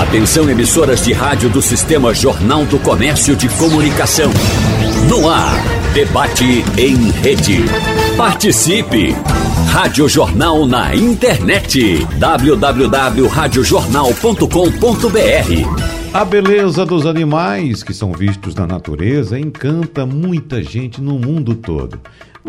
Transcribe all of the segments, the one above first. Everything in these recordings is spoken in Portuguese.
Atenção emissoras de rádio do Sistema Jornal do Comércio de Comunicação. No ar, debate em rede. Participe! Rádio Jornal na internet. www.radiojornal.com.br A beleza dos animais que são vistos na natureza encanta muita gente no mundo todo.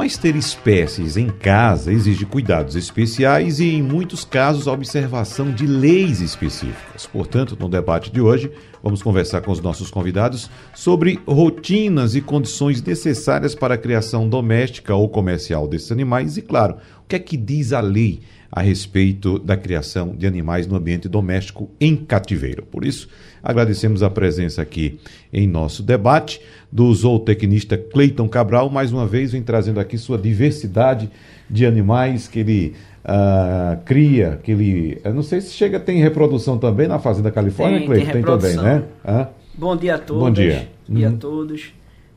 Mas ter espécies em casa exige cuidados especiais e, em muitos casos, a observação de leis específicas. Portanto, no debate de hoje, vamos conversar com os nossos convidados sobre rotinas e condições necessárias para a criação doméstica ou comercial desses animais e, claro, o que é que diz a lei a respeito da criação de animais no ambiente doméstico em cativeiro. Por isso, agradecemos a presença aqui em nosso debate do zootecnista Cleiton Cabral, mais uma vez vem trazendo aqui sua diversidade de animais que ele uh, cria, que ele, eu não sei se chega tem reprodução também na Fazenda Califórnia, tem, Cleiton, tem, tem também, né? Ah? Bom dia a todos. Bom dia. Bom dia uhum. a todos.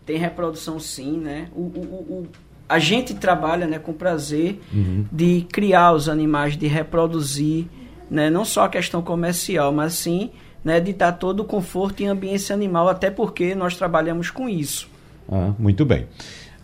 Tem reprodução sim, né? o, o, o a gente trabalha né, com prazer uhum. de criar os animais, de reproduzir, né, não só a questão comercial, mas sim né, de dar todo o conforto e ambiência animal, até porque nós trabalhamos com isso. Ah, muito bem.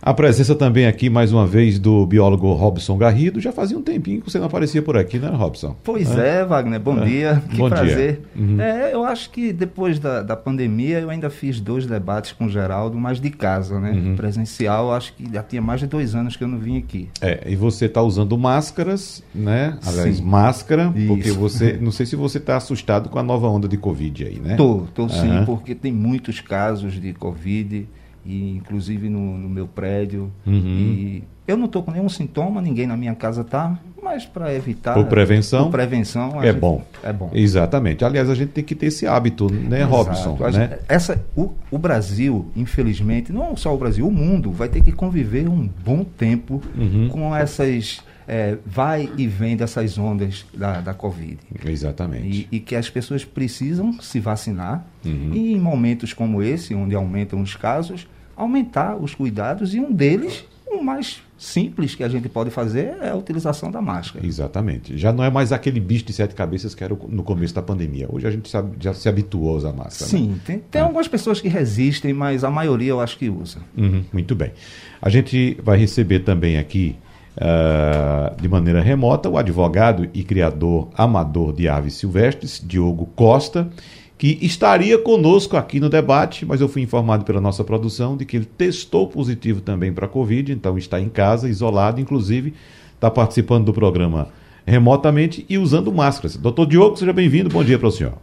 A presença também aqui, mais uma vez, do biólogo Robson Garrido. Já fazia um tempinho que você não aparecia por aqui, né, Robson? Pois é, é Wagner. Bom é. dia. Que Bom prazer. Dia. Uhum. É, eu acho que depois da, da pandemia eu ainda fiz dois debates com o Geraldo, mas de casa, né? Uhum. Presencial, acho que já tinha mais de dois anos que eu não vim aqui. É, e você está usando máscaras, né? Aliás, sim. máscara, Isso. porque você. Não sei se você está assustado com a nova onda de Covid aí, né? Tô, tô uhum. sim, porque tem muitos casos de Covid e inclusive no, no meu prédio. Uhum. E eu não estou com nenhum sintoma, ninguém na minha casa está, mas para evitar. Por prevenção. Por prevenção. É gente, bom. É bom. Exatamente. Aliás, a gente tem que ter esse hábito, né, Exato. Robson? Né? Essa, o, o, Brasil, infelizmente, não só o Brasil, o mundo vai ter que conviver um bom tempo uhum. com essas é, vai e vem dessas ondas da, da Covid. Exatamente. E, e que as pessoas precisam se vacinar uhum. e em momentos como esse, onde aumentam os casos, aumentar os cuidados e um deles, o mais simples que a gente pode fazer é a utilização da máscara. Exatamente. Já não é mais aquele bicho de sete cabeças que era no começo da pandemia. Hoje a gente sabe, já se habituou a usar máscara. Sim, né? tem, tem é. algumas pessoas que resistem, mas a maioria eu acho que usa. Uhum, muito bem. A gente vai receber também aqui uh, de maneira remota o advogado e criador amador de aves silvestres, Diogo Costa, que estaria conosco aqui no debate, mas eu fui informado pela nossa produção de que ele testou positivo também para a Covid, então está em casa, isolado, inclusive está participando do programa remotamente e usando máscaras. Doutor Diogo, seja bem-vindo, bom dia para o senhor.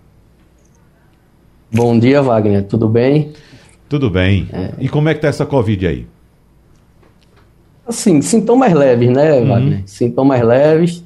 Bom dia, Wagner, tudo bem? Tudo bem. É... E como é que está essa Covid aí? Assim, sintomas leves, né, uhum. Wagner? Sintomas leves,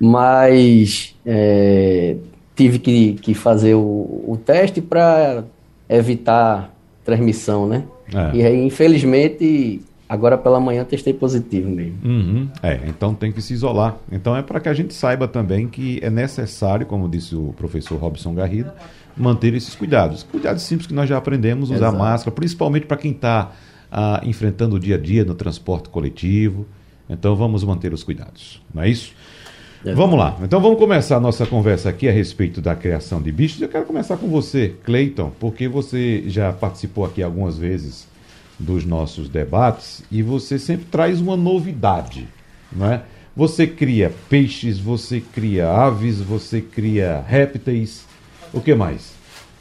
mas é, tive que, que fazer o, o teste para evitar transmissão, né? É. E aí, infelizmente, agora pela manhã testei positivo mesmo. Uhum. É, então tem que se isolar. Então é para que a gente saiba também que é necessário, como disse o professor Robson Garrido, manter esses cuidados. Cuidados simples que nós já aprendemos, usar Exato. máscara, principalmente para quem está ah, enfrentando o dia a dia no transporte coletivo. Então vamos manter os cuidados, não é isso? É. Vamos lá. Então vamos começar a nossa conversa aqui a respeito da criação de bichos. Eu quero começar com você, Cleiton, porque você já participou aqui algumas vezes dos nossos debates e você sempre traz uma novidade, não é? Você cria peixes, você cria aves, você cria répteis. O que mais?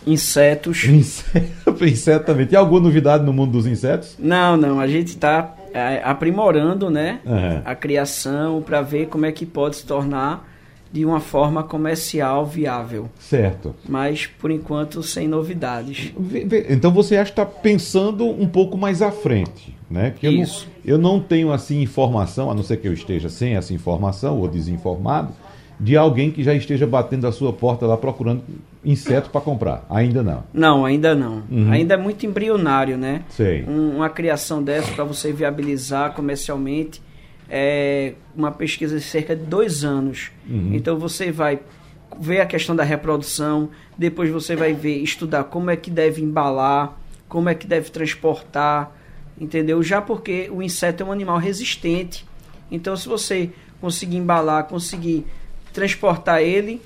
Insetos. Inseto também. Tem alguma novidade no mundo dos insetos? Não, não. A gente está é, aprimorando né, uhum. a criação para ver como é que pode se tornar de uma forma comercial viável. Certo. Mas, por enquanto, sem novidades. Então você acha que está pensando um pouco mais à frente, né? Isso. Eu não, eu não tenho, assim, informação, a não ser que eu esteja sem essa informação ou desinformado, de alguém que já esteja batendo a sua porta lá procurando inseto para comprar. Ainda não. Não, ainda não. Uhum. Ainda é muito embrionário, né? Sei. Um, uma criação dessa para você viabilizar comercialmente é uma pesquisa de cerca de dois anos. Uhum. Então você vai ver a questão da reprodução, depois você vai ver, estudar como é que deve embalar, como é que deve transportar, entendeu? Já porque o inseto é um animal resistente. Então se você conseguir embalar, conseguir transportar ele,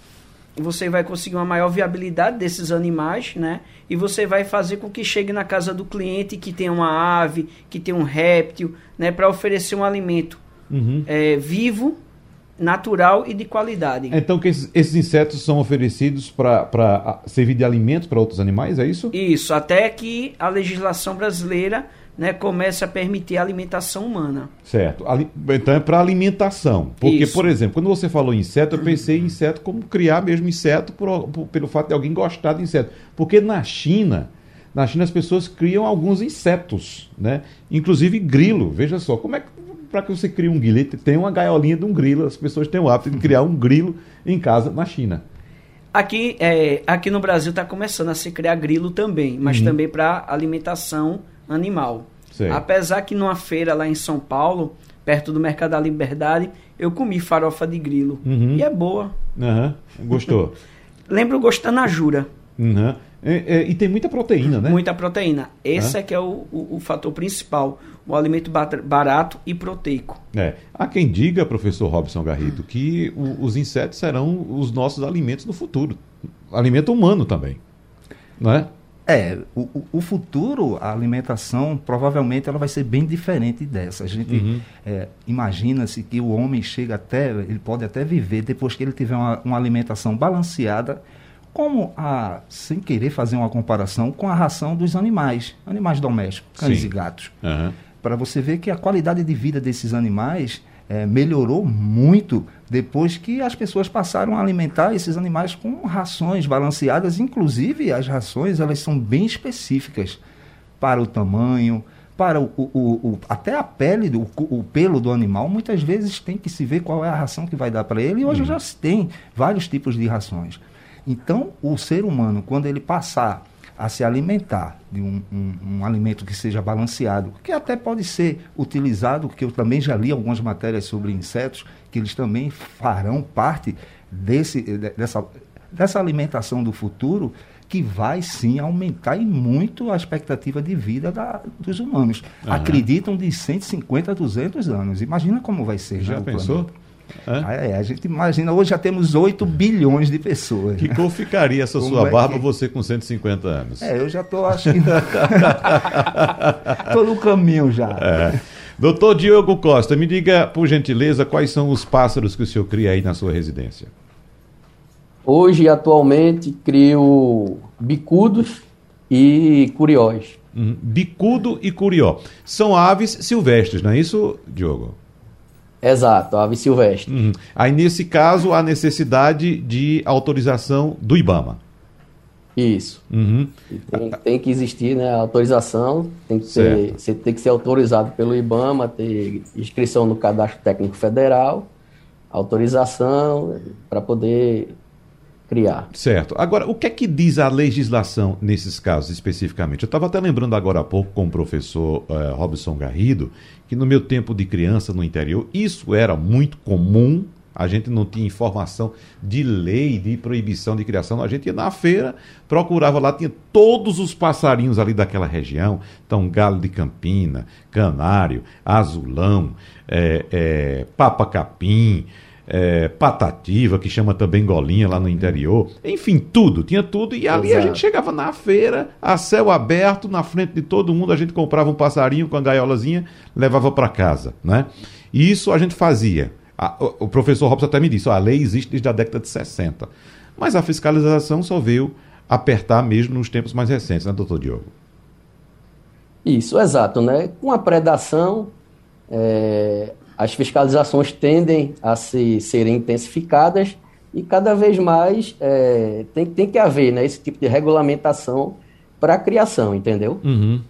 você vai conseguir uma maior viabilidade desses animais, né? E você vai fazer com que chegue na casa do cliente que tem uma ave, que tem um réptil, né? Para oferecer um alimento uhum. é, vivo, natural e de qualidade. Então que esses, esses insetos são oferecidos para servir de alimento para outros animais, é isso? Isso, até que a legislação brasileira né, comece a permitir a alimentação humana. Certo. Então é para alimentação. Porque, Isso. por exemplo, quando você falou inseto, eu pensei em inseto como criar mesmo inseto por, por, pelo fato de alguém gostar de inseto. Porque na China, na China as pessoas criam alguns insetos, né? Inclusive grilo. Veja só, como é que para que você crie um grilo, tem uma gaiolinha de um grilo, as pessoas têm o hábito de criar um grilo em casa na China. Aqui, é, aqui no Brasil está começando a se criar grilo também, mas uhum. também para alimentação animal. Sei. Apesar que numa feira lá em São Paulo, perto do Mercado da Liberdade, eu comi farofa de grilo. Uhum. E é boa. Uhum. Gostou? Lembra o gosto da najura. Uhum. É, é, e tem muita proteína, né? Muita proteína. Esse é, que é o, o, o, fator principal. O alimento barato e proteico. É. Há quem diga, professor Robson Garrido, que o, os insetos serão os nossos alimentos no futuro. Alimento humano também. Não é? É, o, o futuro, a alimentação, provavelmente ela vai ser bem diferente dessa. A gente uhum. é, imagina-se que o homem chega até, ele pode até viver depois que ele tiver uma, uma alimentação balanceada, como a, sem querer fazer uma comparação com a ração dos animais, animais domésticos, cães Sim. e gatos. Uhum. Para você ver que a qualidade de vida desses animais é, melhorou muito depois que as pessoas passaram a alimentar esses animais com rações balanceadas. Inclusive, as rações elas são bem específicas para o tamanho, para o, o, o, até a pele, do, o, pelo do animal, muitas vezes tem que se ver qual é a ração que vai dar para ele. E hoje uhum. já se tem vários tipos de rações. Então, o ser humano, quando ele passar a se alimentar de um, um, um, alimento que seja balanceado, que até pode ser utilizado, que eu também já li algumas matérias sobre insetos, que eles também farão parte desse, dessa, dessa alimentação do futuro, que vai sim aumentar e muito a expectativa de vida da, dos humanos. Uhum. Acreditam de 150 a 200 anos. Imagina como vai ser. Já pensou? Planeta. É? é, a gente imagina, hoje já temos 8 bilhões de pessoas. Que cor ficaria essa Como sua é barba, que... você com 150 anos? É, eu já estou achando. Estou no caminho já. É. Doutor Diogo Costa, me diga, por gentileza, quais são os pássaros que o senhor cria aí na sua residência? Hoje, atualmente, crio bicudos e curiós. Uhum. Bicudo e curió. São aves silvestres, não é isso, Diogo? Exato, ave silvestre. Uhum. Aí, nesse caso, há necessidade de autorização do IBAMA. Isso. Uhum. Tem, tem, que existir né, autorização, tem que, ser, você tem que ser autorizado pelo IBAMA, ter inscrição no Cadastro Técnico Federal, autorização para poder criar. Certo. Agora, o que é que diz a legislação nesses casos especificamente? Eu estava até lembrando agora há pouco com o professor uh, Robson Garrido que no meu tempo de criança no interior isso era muito comum. A gente não tinha informação de lei, de proibição de criação. A gente ia na feira, procurava lá, tinha todos os passarinhos ali daquela região. Então, galo de campina, canário, azulão, é, é, papa-capim, é, patativa, que chama também golinha lá no interior. Enfim, tudo, tinha tudo. E ali Exato. a gente chegava na feira, a céu aberto, na frente de todo mundo, a gente comprava um passarinho com a gaiolazinha, levava para casa, né? E isso a gente fazia. A, o, professor Robson até me disse, ó, a lei existe desde a década de 60. Mas a fiscalização só veio apertar mesmo nos tempos mais recentes, né, doutor Diogo? Isso, exato, né? Com a predação, é, as fiscalizações tendem a se, serem intensificadas e cada vez mais é, tem, tem que haver né, esse tipo de regulamentação para a criação, entendeu? Uhum.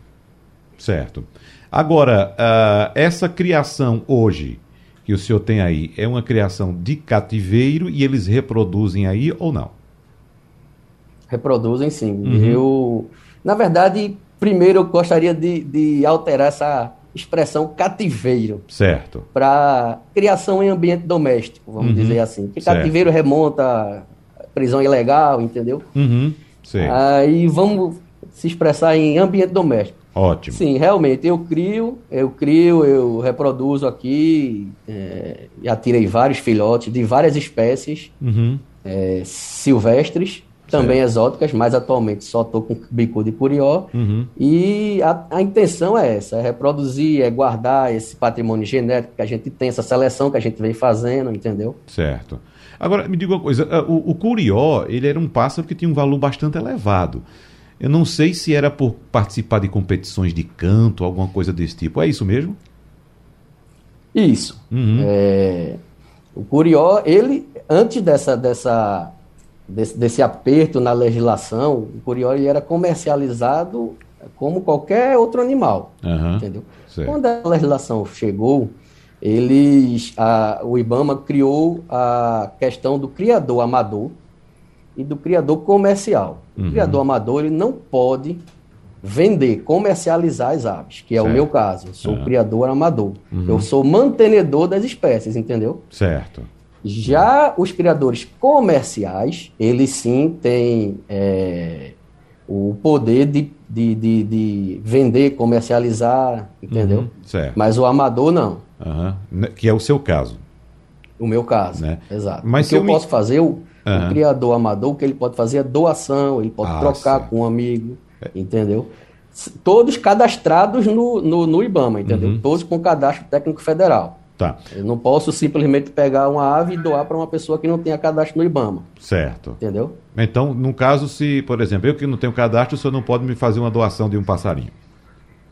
Certo. Agora, uh, essa criação hoje que o senhor tem aí é uma criação de cativeiro e eles reproduzem aí ou não? Reproduzem sim. Uhum. Eu, na verdade, primeiro eu gostaria de, de alterar essa expressão cativeiro. Certo. Para criação em ambiente doméstico, vamos uhum. dizer assim. Porque cativeiro remonta a prisão ilegal, entendeu? Uhum. Aí vamos se expressar em ambiente doméstico. Ótimo. Sim, realmente, eu crio, eu crio, eu reproduzo aqui, é, já tirei vários filhotes de várias espécies. Uhum. é, silvestres, também certo. exóticas, mas atualmente só estou com bicudo e curió. Uhum. E a, a, intenção é essa, é reproduzir, é guardar esse patrimônio genético que a gente tem, essa seleção que a gente vem fazendo, entendeu? Certo. Agora, me diga uma coisa, ah, o, o curió, ele era um pássaro que tinha um valor bastante elevado. Eu não sei se era por participar de competições de canto, alguma coisa desse tipo. É isso mesmo? Isso. Uhum. É, o Curió, ele, antes dessa, dessa, desse, desse aperto na legislação, o Curió era comercializado como qualquer outro animal. Uhum. Entendeu? Quando a legislação chegou, eles, a, o IBAMA criou a questão do criador amador e do criador comercial. Uhum. O criador amador ele não pode vender, comercializar as aves, que é certo. o meu caso. Eu sou uhum. criador amador. Uhum. Eu sou mantenedor das espécies, entendeu? Certo. Já os criadores comerciais, eles sim têm é, o poder de, de, de, de, vender, comercializar, entendeu? Uhum. Certo. Mas o amador não. Uhum. Que é o seu caso. O meu caso, né? exato. Mas o que eu, eu me... posso fazer, o, o, criador amador, o que ele pode fazer é doação, ele pode ah, trocar com um amigo, é. entendeu? Todos cadastrados no, no, no IBAMA, entendeu? Uhum. Todos com cadastro técnico federal. Tá. Eu não posso simplesmente pegar uma ave e doar para uma pessoa que não tenha cadastro no IBAMA. Certo. Entendeu? Então, no caso, se, por exemplo, eu que não tenho cadastro, o senhor não pode me fazer uma doação de um passarinho?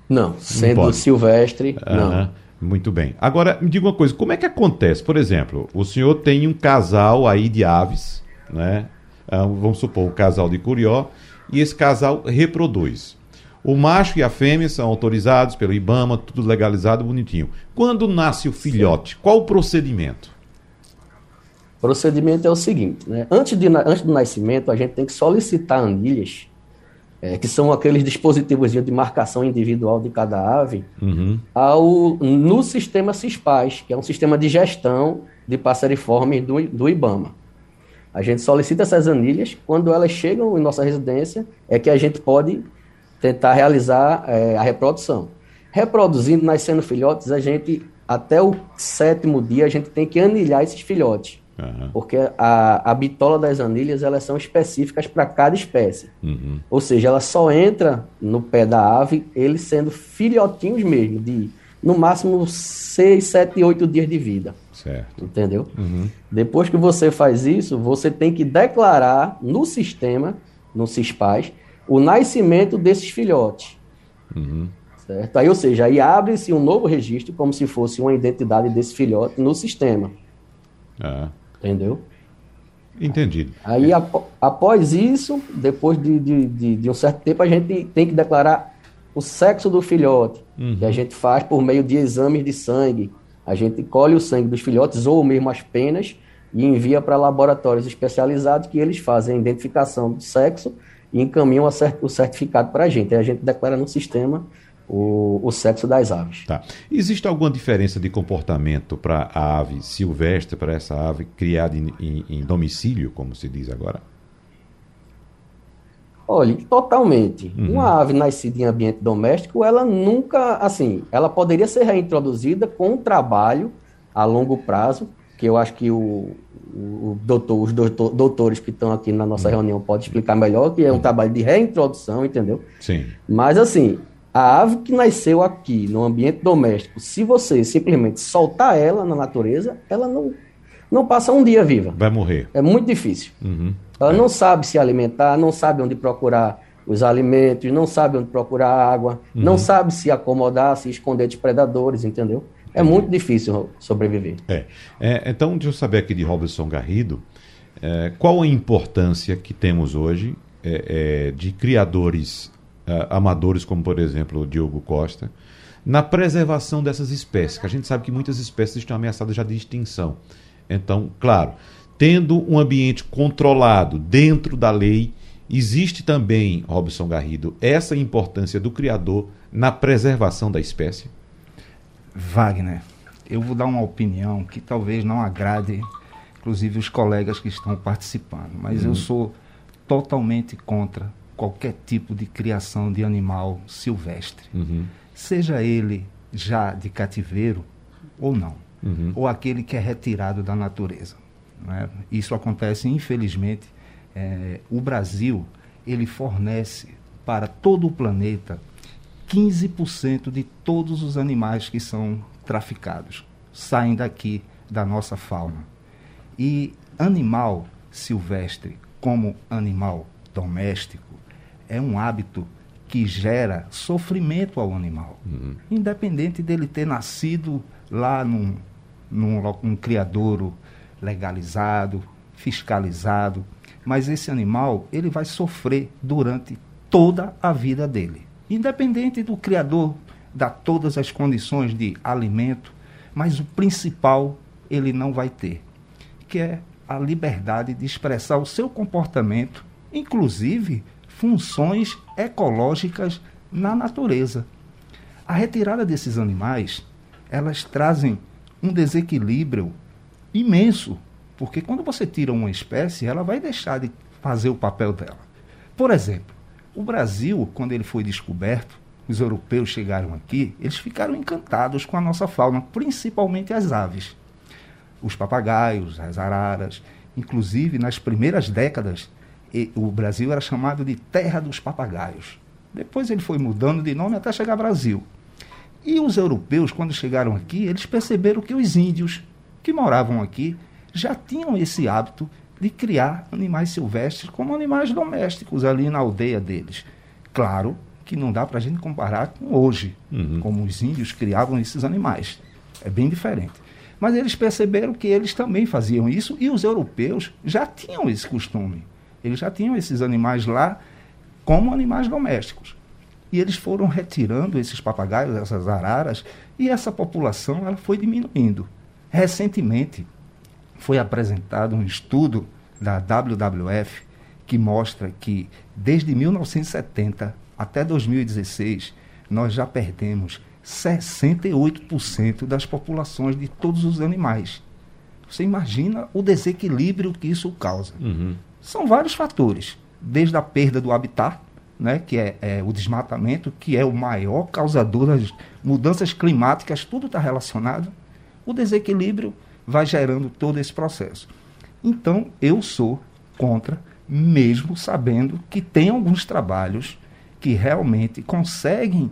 Não, sendo não silvestre, não. Muito bem. Agora, me diga uma coisa, como é que acontece? Por exemplo, o senhor tem um casal aí de aves, né? Ah, vamos supor, um casal de curió, e esse casal reproduz. O macho e a fêmea são autorizados pelo IBAMA, tudo legalizado, bonitinho. Quando nasce o filhote, qual o procedimento? O procedimento é o seguinte, né? Antes, de, antes do nascimento, a gente tem que solicitar anilhas é, que são aqueles dispositivos de marcação individual de cada ave, uhum. ao, no sistema CISPAS, que é um sistema de gestão de passeriformes do, do IBAMA. A gente solicita essas anilhas, quando elas chegam em nossa residência, é que a gente pode tentar realizar é, a reprodução. Reproduzindo, nascendo filhotes, a gente, até o sétimo dia, a gente tem que anilhar esses filhotes. Uhum. Porque a, a bitola das anilhas elas são específicas para cada espécie. Uhum. Ou seja, ela só entra no pé da ave, eles sendo filhotinhos mesmo, de no máximo 6, 7, 8 dias de vida. Certo. Entendeu? Uhum. Depois que você faz isso, você tem que declarar no sistema, no CISPAS, o nascimento desses filhotes. Uhum. Certo? Aí, ou seja, aí abre-se um novo registro, como se fosse uma identidade desse filhote no sistema. Ah. Entendeu? Entendido. Aí, após isso, depois de, de, de, de, um certo tempo, a gente tem que declarar o sexo do filhote, uhum. que a gente faz por meio de exames de sangue. A gente colhe o sangue dos filhotes ou mesmo as penas e envia para laboratórios especializados que eles fazem a identificação do sexo e encaminham o certificado para a gente. Aí a gente declara no sistema o, o sexo das aves. Tá. Existe alguma diferença de comportamento para a ave silvestre, para essa ave criada em, em, em, domicílio, como se diz agora? Olha, totalmente. Uhum. Uma ave nascida em ambiente doméstico, ela nunca, assim, ela poderia ser reintroduzida com um trabalho a longo prazo, que eu acho que o, o doutor, os doutor, doutores que estão aqui na nossa uhum. reunião podem explicar melhor, que é um uhum. trabalho de reintrodução, entendeu? Sim. Mas assim, a ave que nasceu aqui, no ambiente doméstico, se você simplesmente soltar ela na natureza, ela não, não passa um dia viva. Vai morrer. É muito difícil. Uhum. Ela é. não sabe se alimentar, não sabe onde procurar os alimentos, não sabe onde procurar água, uhum. não sabe se acomodar, se esconder de predadores, entendeu? É muito difícil sobreviver. É. é. Então, deixa eu saber aqui de Robson Garrido, é, qual a importância que temos hoje é, é de criadores uh, amadores, como por exemplo o Diogo Costa, na preservação dessas espécies, que a gente sabe que muitas espécies estão ameaçadas já de extinção. Então, claro, tendo um ambiente controlado dentro da lei, existe também, Robson Garrido, essa importância do criador na preservação da espécie? Wagner, eu vou dar uma opinião que talvez não agrade, inclusive, os colegas que estão participando, mas eu uhum. sou totalmente contra qualquer tipo de criação de animal silvestre, uhum. seja ele já de cativeiro ou não, uhum. ou aquele que é retirado da natureza. Né? Isso acontece, infelizmente, é, o Brasil ele fornece para todo o planeta 15% de todos os animais que são traficados saem daqui da nossa fauna. E animal silvestre, como animal doméstico, é um hábito que gera sofrimento ao animal. Uhum. Independente dele ter nascido lá num, num, num criadouro legalizado, fiscalizado, mas esse animal ele vai sofrer durante toda a vida dele. Independente do criador dar todas as condições de alimento, mas o principal ele não vai ter, que é a liberdade de expressar o seu comportamento, inclusive funções ecológicas na natureza. A retirada desses animais, elas trazem um desequilíbrio imenso, porque quando você tira uma espécie, ela vai deixar de fazer o papel dela. Por exemplo, o Brasil, quando ele foi descoberto, os europeus chegaram aqui, eles ficaram encantados com a nossa fauna, principalmente as aves. Os papagaios, as araras. Inclusive, nas primeiras décadas, o Brasil era chamado de Terra dos Papagaios. Depois ele foi mudando de nome até chegar Brasil. E os europeus, quando chegaram aqui, eles perceberam que os índios que moravam aqui já tinham esse hábito de criar animais silvestres como animais domésticos ali na aldeia deles. Claro que não dá para a gente comparar com hoje, uhum. como os índios criavam esses animais. É bem diferente. Mas eles perceberam que eles também faziam isso e os europeus já tinham esse costume. Eles já tinham esses animais lá como animais domésticos. E eles foram retirando esses papagaios, essas araras, e essa população ela foi diminuindo. Recentemente foi apresentado um estudo da WWF que mostra que desde 1970 até 2016, nós já perdemos 68% das populações de todos os animais. Você imagina o desequilíbrio que isso causa. Uhum. São vários fatores, desde a perda do habitat, né, que é, é, o desmatamento, que é o maior causador das mudanças climáticas, tudo está relacionado. O desequilíbrio vai gerando todo esse processo. Então, eu sou contra, mesmo sabendo que tem alguns trabalhos que realmente conseguem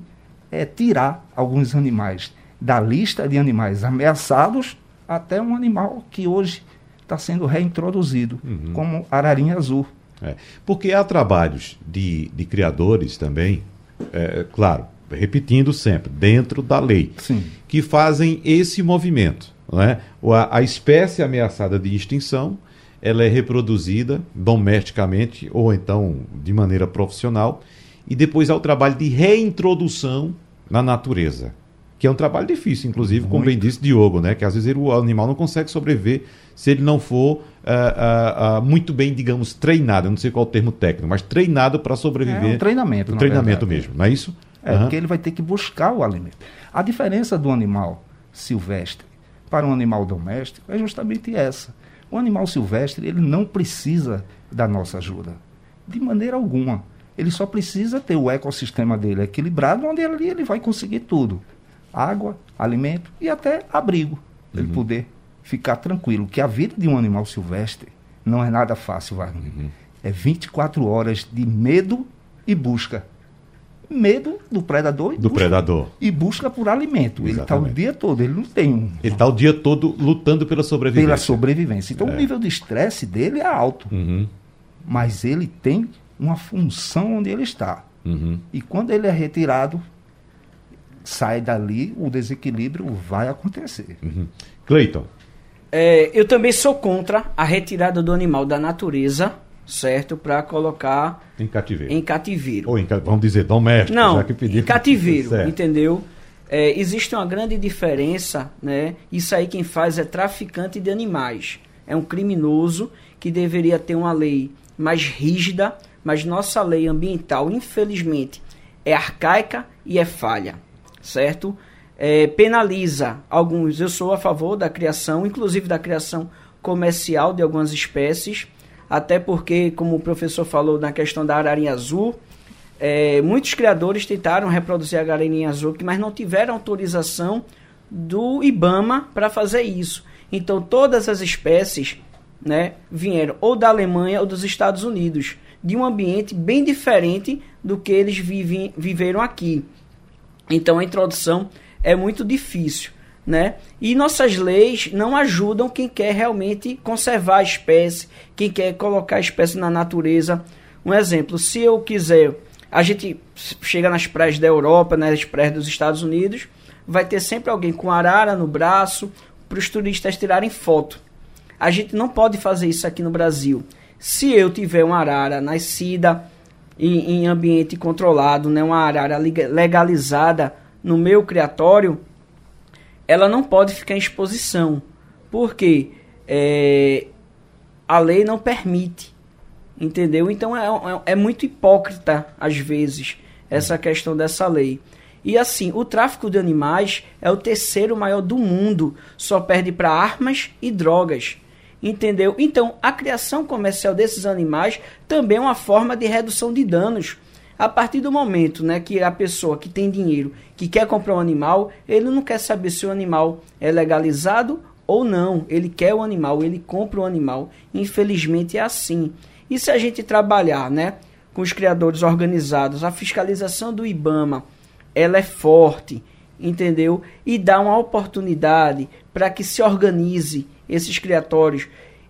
é, tirar alguns animais da lista de animais ameaçados até um animal que hoje está sendo reintroduzido, uhum. como ararinha azul. É, porque há trabalhos de, de criadores também, é, claro, repetindo sempre, dentro da lei, Sim. que fazem esse movimento. Né? A, a espécie ameaçada de extinção ela é reproduzida domesticamente ou então de maneira profissional e depois há o trabalho de reintrodução na natureza, que é um trabalho difícil, inclusive, Muito. como bem disse Diogo, né? Que às vezes o animal não consegue sobreviver se ele não for uh, uh, uh, muito bem, digamos, treinado. Eu não sei qual é o termo técnico, mas treinado para sobreviver. É um treinamento. Um treinamento verdade. mesmo, não é isso? É, uhum. porque ele vai ter que buscar o alimento. A diferença do animal silvestre para um animal doméstico é justamente essa. O animal silvestre ele não precisa da nossa ajuda, de maneira alguma. Ele só precisa ter o ecossistema dele equilibrado, onde ali ele vai conseguir tudo: água, alimento e até abrigo. Uhum. Ele poder ficar tranquilo. Que a vida de um animal silvestre não é nada fácil, Wagner. Uhum. É 24 horas de medo e busca. Medo do predador e do busca, predador e busca por alimento. Exatamente. Ele está o dia todo, ele não tem um. Ele está o dia todo lutando pela sobrevivência. Pela sobrevivência. Então é. o nível de estresse dele é alto. Uhum. Mas ele tem uma função onde ele está. Uhum. E quando ele é retirado, sai dali, o desequilíbrio vai acontecer. Uhum. Cleiton. É, eu também sou contra a retirada do animal da natureza, certo? Para colocar em cativeiro. Em cativeiro. Ou em, vamos dizer, doméstico, Não, já que pediu. Em cativeiro, entendeu? É, existe uma grande diferença, né? Isso aí quem faz é traficante de animais. É um criminoso que deveria ter uma lei mais rígida mas nossa lei ambiental, infelizmente, é arcaica e é falha, certo? É, penaliza alguns. Eu sou a favor da criação, inclusive da criação comercial de algumas espécies, até porque, como o professor falou na questão da ararinha azul, é, muitos criadores tentaram reproduzir a ararinha azul, mas não tiveram autorização do IBAMA para fazer isso. Então, todas as espécies né, vieram ou da Alemanha ou dos Estados Unidos, de um ambiente bem diferente do que eles vivem, viveram aqui. Então a introdução é muito difícil. Né? E nossas leis não ajudam quem quer realmente conservar a espécie, quem quer colocar a espécie na natureza. Um exemplo, se eu quiser, a gente chega nas praias da Europa, nas praias dos Estados Unidos, vai ter sempre alguém com arara no braço para os turistas tirarem foto. A gente não pode fazer isso aqui no Brasil. Se eu tiver uma arara nascida em, em ambiente controlado, né, uma arara legalizada no meu criatório, ela não pode ficar em exposição, porque é, a lei não permite, entendeu? Então é, é, é muito hipócrita, às vezes, essa questão dessa lei. E assim, o tráfico de animais é o terceiro maior do mundo, só perde para armas e drogas. Entendeu? Então, a criação comercial desses animais também é uma forma de redução de danos. A partir do momento né, que a pessoa que tem dinheiro, que quer comprar um animal, ele não quer saber se o animal é legalizado ou não. Ele quer o animal, ele compra o animal. Infelizmente é assim. E se a gente trabalhar né, com os criadores organizados, a fiscalização do IBAMA, ela é forte, entendeu? E dá uma oportunidade para que se organize esses criatórios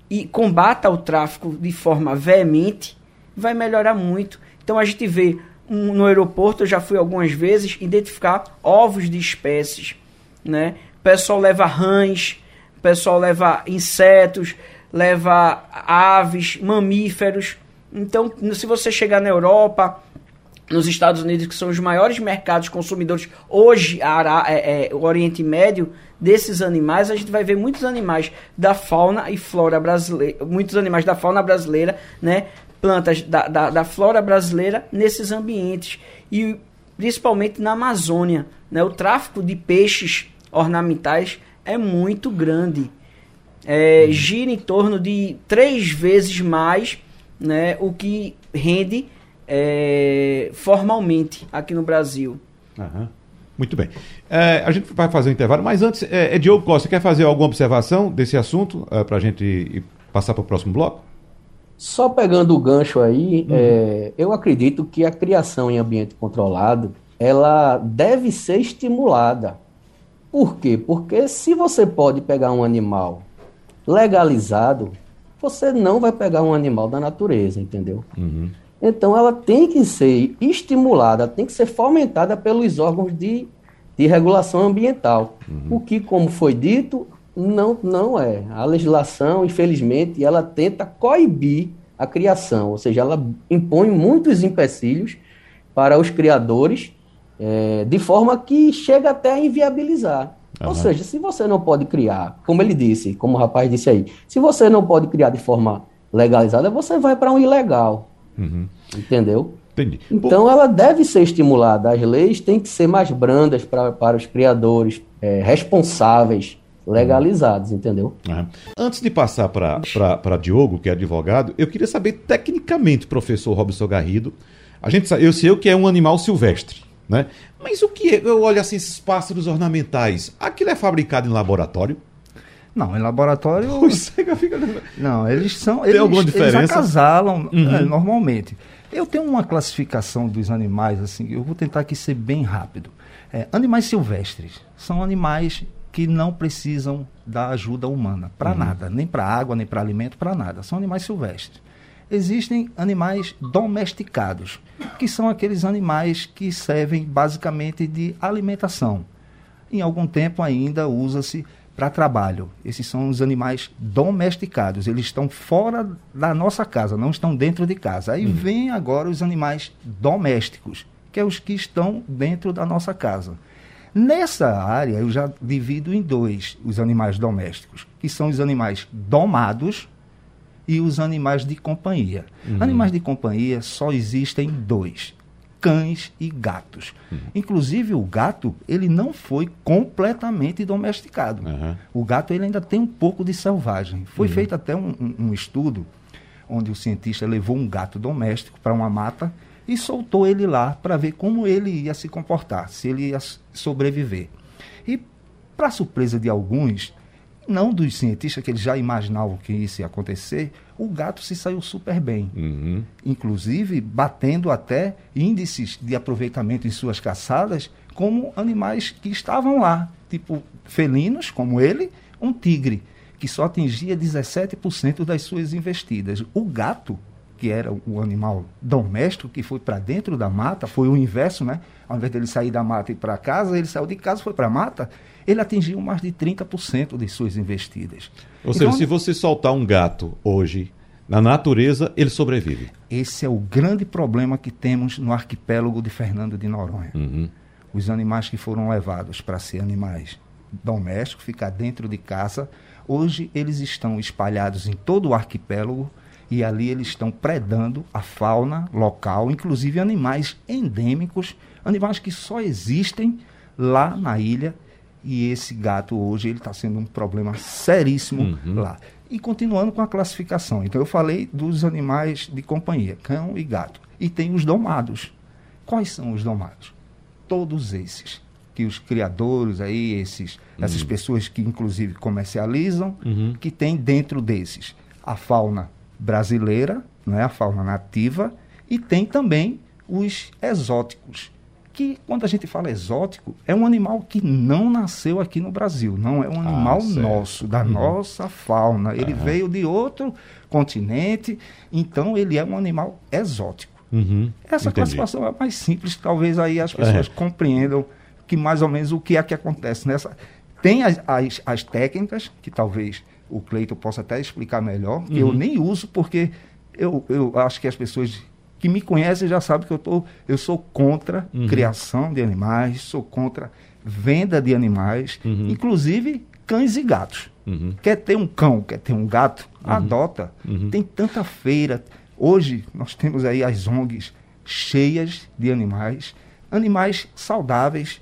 e combata o tráfico de forma veemente, vai melhorar muito. Então a gente vê um, no aeroporto, eu já fui algumas vezes, identificar ovos de espécies. Né? O pessoal leva rãs, o pessoal leva insetos, leva aves, mamíferos. Então, se você chegar na Europa, nos Estados Unidos, que são os maiores mercados consumidores hoje, a, é, é, o Oriente Médio, desses animais, a gente vai ver muitos animais da fauna e flora brasileira, muitos animais da fauna brasileira, né? Plantas da, da, da flora brasileira nesses ambientes e principalmente na Amazônia. Né? O tráfico de peixes ornamentais é muito grande. É, gira em torno de três vezes mais né, o que rende é, formalmente aqui no Brasil. Uhum. Muito bem. É, a gente vai fazer um intervalo, mas antes, é, é Diogo Costa, quer fazer alguma observação desse assunto é, para a gente passar para o próximo bloco? Só pegando o gancho aí, uhum. é, eu acredito que a criação em ambiente controlado, ela deve ser estimulada. Por quê? Porque se você pode pegar um animal legalizado, você não vai pegar um animal da natureza, entendeu? Uhum. Então ela tem que ser estimulada, tem que ser fomentada pelos órgãos de, de regulação ambiental. Uhum. O que, como foi dito, não, não é. A legislação, infelizmente, ela tenta coibir a criação, ou seja, ela impõe muitos empecilhos para os criadores, é, de forma que chega até a inviabilizar. Uhum. Ou seja, se você não pode criar, como ele disse, como o rapaz disse aí, se você não pode criar de forma legalizada, você vai para um ilegal. Uhum. Entendeu? Entendi. Então ela deve ser estimulada. As leis têm que ser mais brandas pra, para os criadores é, responsáveis legalizados, entendeu? Uhum. Antes de passar para Diogo, que é advogado, eu queria saber tecnicamente, professor Robson Garrido, a gente eu sei o que é um animal silvestre, né? Mas o que é, eu olho assim esses pássaros ornamentais, aquilo é fabricado em laboratório? Não, em laboratório. fica... Não, eles são. Tem eles, alguma diferença? Eles acasalam uhum. é, normalmente. Eu tenho uma classificação dos animais, assim, eu vou tentar aqui ser bem rápido. É, animais silvestres são animais que não precisam da ajuda humana para uhum. nada, nem para água, nem para alimento, para nada. São animais silvestres. Existem animais domesticados, que são aqueles animais que servem basicamente de alimentação. Em algum tempo ainda usa-se para trabalho. Esses são os animais domesticados. Eles estão fora da nossa casa, não estão dentro de casa. Aí uhum. vem agora os animais domésticos, que é os que estão dentro da nossa casa. Nessa área, eu já divido em dois os animais domésticos, que são os animais domados e os animais de companhia. Uhum. Animais de companhia só existem dois: cães e gatos. Uhum. Inclusive, o gato, ele não foi completamente domesticado. Uhum. O gato ele ainda tem um pouco de selvagem. Foi uhum. feito até um, um, um estudo onde o cientista levou um gato doméstico para uma mata e soltou ele lá para ver como ele ia se comportar, se ele ia sobreviver. E, para surpresa de alguns, não dos cientistas que eles já imaginavam que isso ia acontecer, o gato se saiu super bem. Uhum. Inclusive batendo até índices de aproveitamento em suas caçadas como animais que estavam lá, tipo felinos, como ele, um tigre, que só atingia 17% das suas investidas. O gato, que era o animal doméstico que foi para dentro da mata, foi o inverso, né? Ao invés dele sair da mata e ir para casa, ele saiu de casa e foi para a mata ele atingiu mais de 30% de suas investidas. Ou seja, então, se você soltar um gato hoje na natureza, ele sobrevive. Esse é o grande problema que temos no arquipélago de Fernando de Noronha. Uhum. Os animais que foram levados para ser animais domésticos, ficar dentro de casa, hoje eles estão espalhados em todo o arquipélago e ali eles estão predando a fauna local, inclusive animais endêmicos, animais que só existem lá na ilha e esse gato hoje ele está sendo um problema seríssimo uhum. lá. E continuando com a classificação. Então eu falei dos animais de companhia, cão e gato. E tem os domados. Quais são os domados? Todos esses que os criadores aí, esses, uhum. essas pessoas que inclusive comercializam, uhum. que tem dentro desses a fauna brasileira, não é a fauna nativa, e tem também os exóticos, que quando a gente fala exótico, é um animal que não nasceu aqui no Brasil, não é um animal ah, nosso, da uhum. nossa fauna. Ele uhum. veio de outro continente, então ele é um animal exótico. Uhum. Essa Entendi. classificação é mais simples, talvez aí as pessoas é. compreendam que mais ou menos o que é que acontece nessa. Tem as, as, as técnicas, que talvez o Cleito possa até explicar melhor, que eu Uhum. nem uso porque eu, eu acho que as pessoas que me conhecem já sabem que eu, tô, eu sou contra Uhum. criação de animais, sou contra venda de animais, Uhum. inclusive cães e gatos. Uhum. Quer ter um cão, quer ter um gato, adota. Uhum. Tem tanta feira. Hoje nós temos aí as ONGs cheias de animais, animais saudáveis.